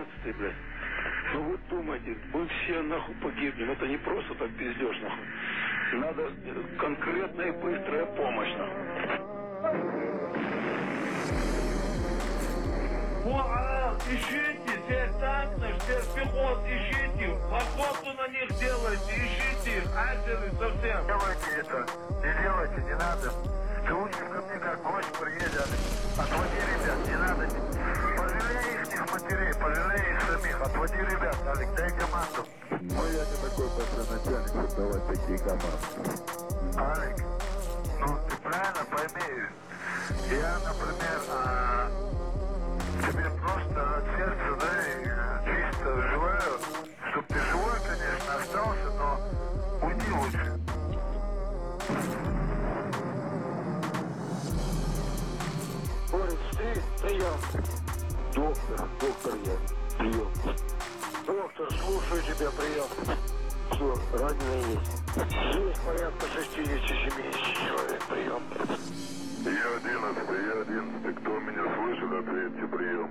Одиннадцатый, блядь. Ну вы думаете, мы все нахуй погибнем. Это не просто так пиздеж, нахуй. Надо э, конкретная и быстрая помощь, нахуй. Ищите, здесь танкнешь, здесь пехот, ищите, охоту на них делайте, ищите их, азеры совсем. делайте это. Не делайте, не надо. Такие команды. Алик, ну ты правильно пойми. Я, например, а, тебе просто от сердца, да, и, э, чисто желаю, чтобы ты живой, конечно, остался, но уйди лучше. Борис, ты прием. Доктор, доктор я. Прием. Доктор, слушаю тебя, прием. Все, раненый есть. Есть порядка 60-70 человек, прием. Я одиннадцатый, я одиннадцатый. Кто меня слышит, ответьте прием.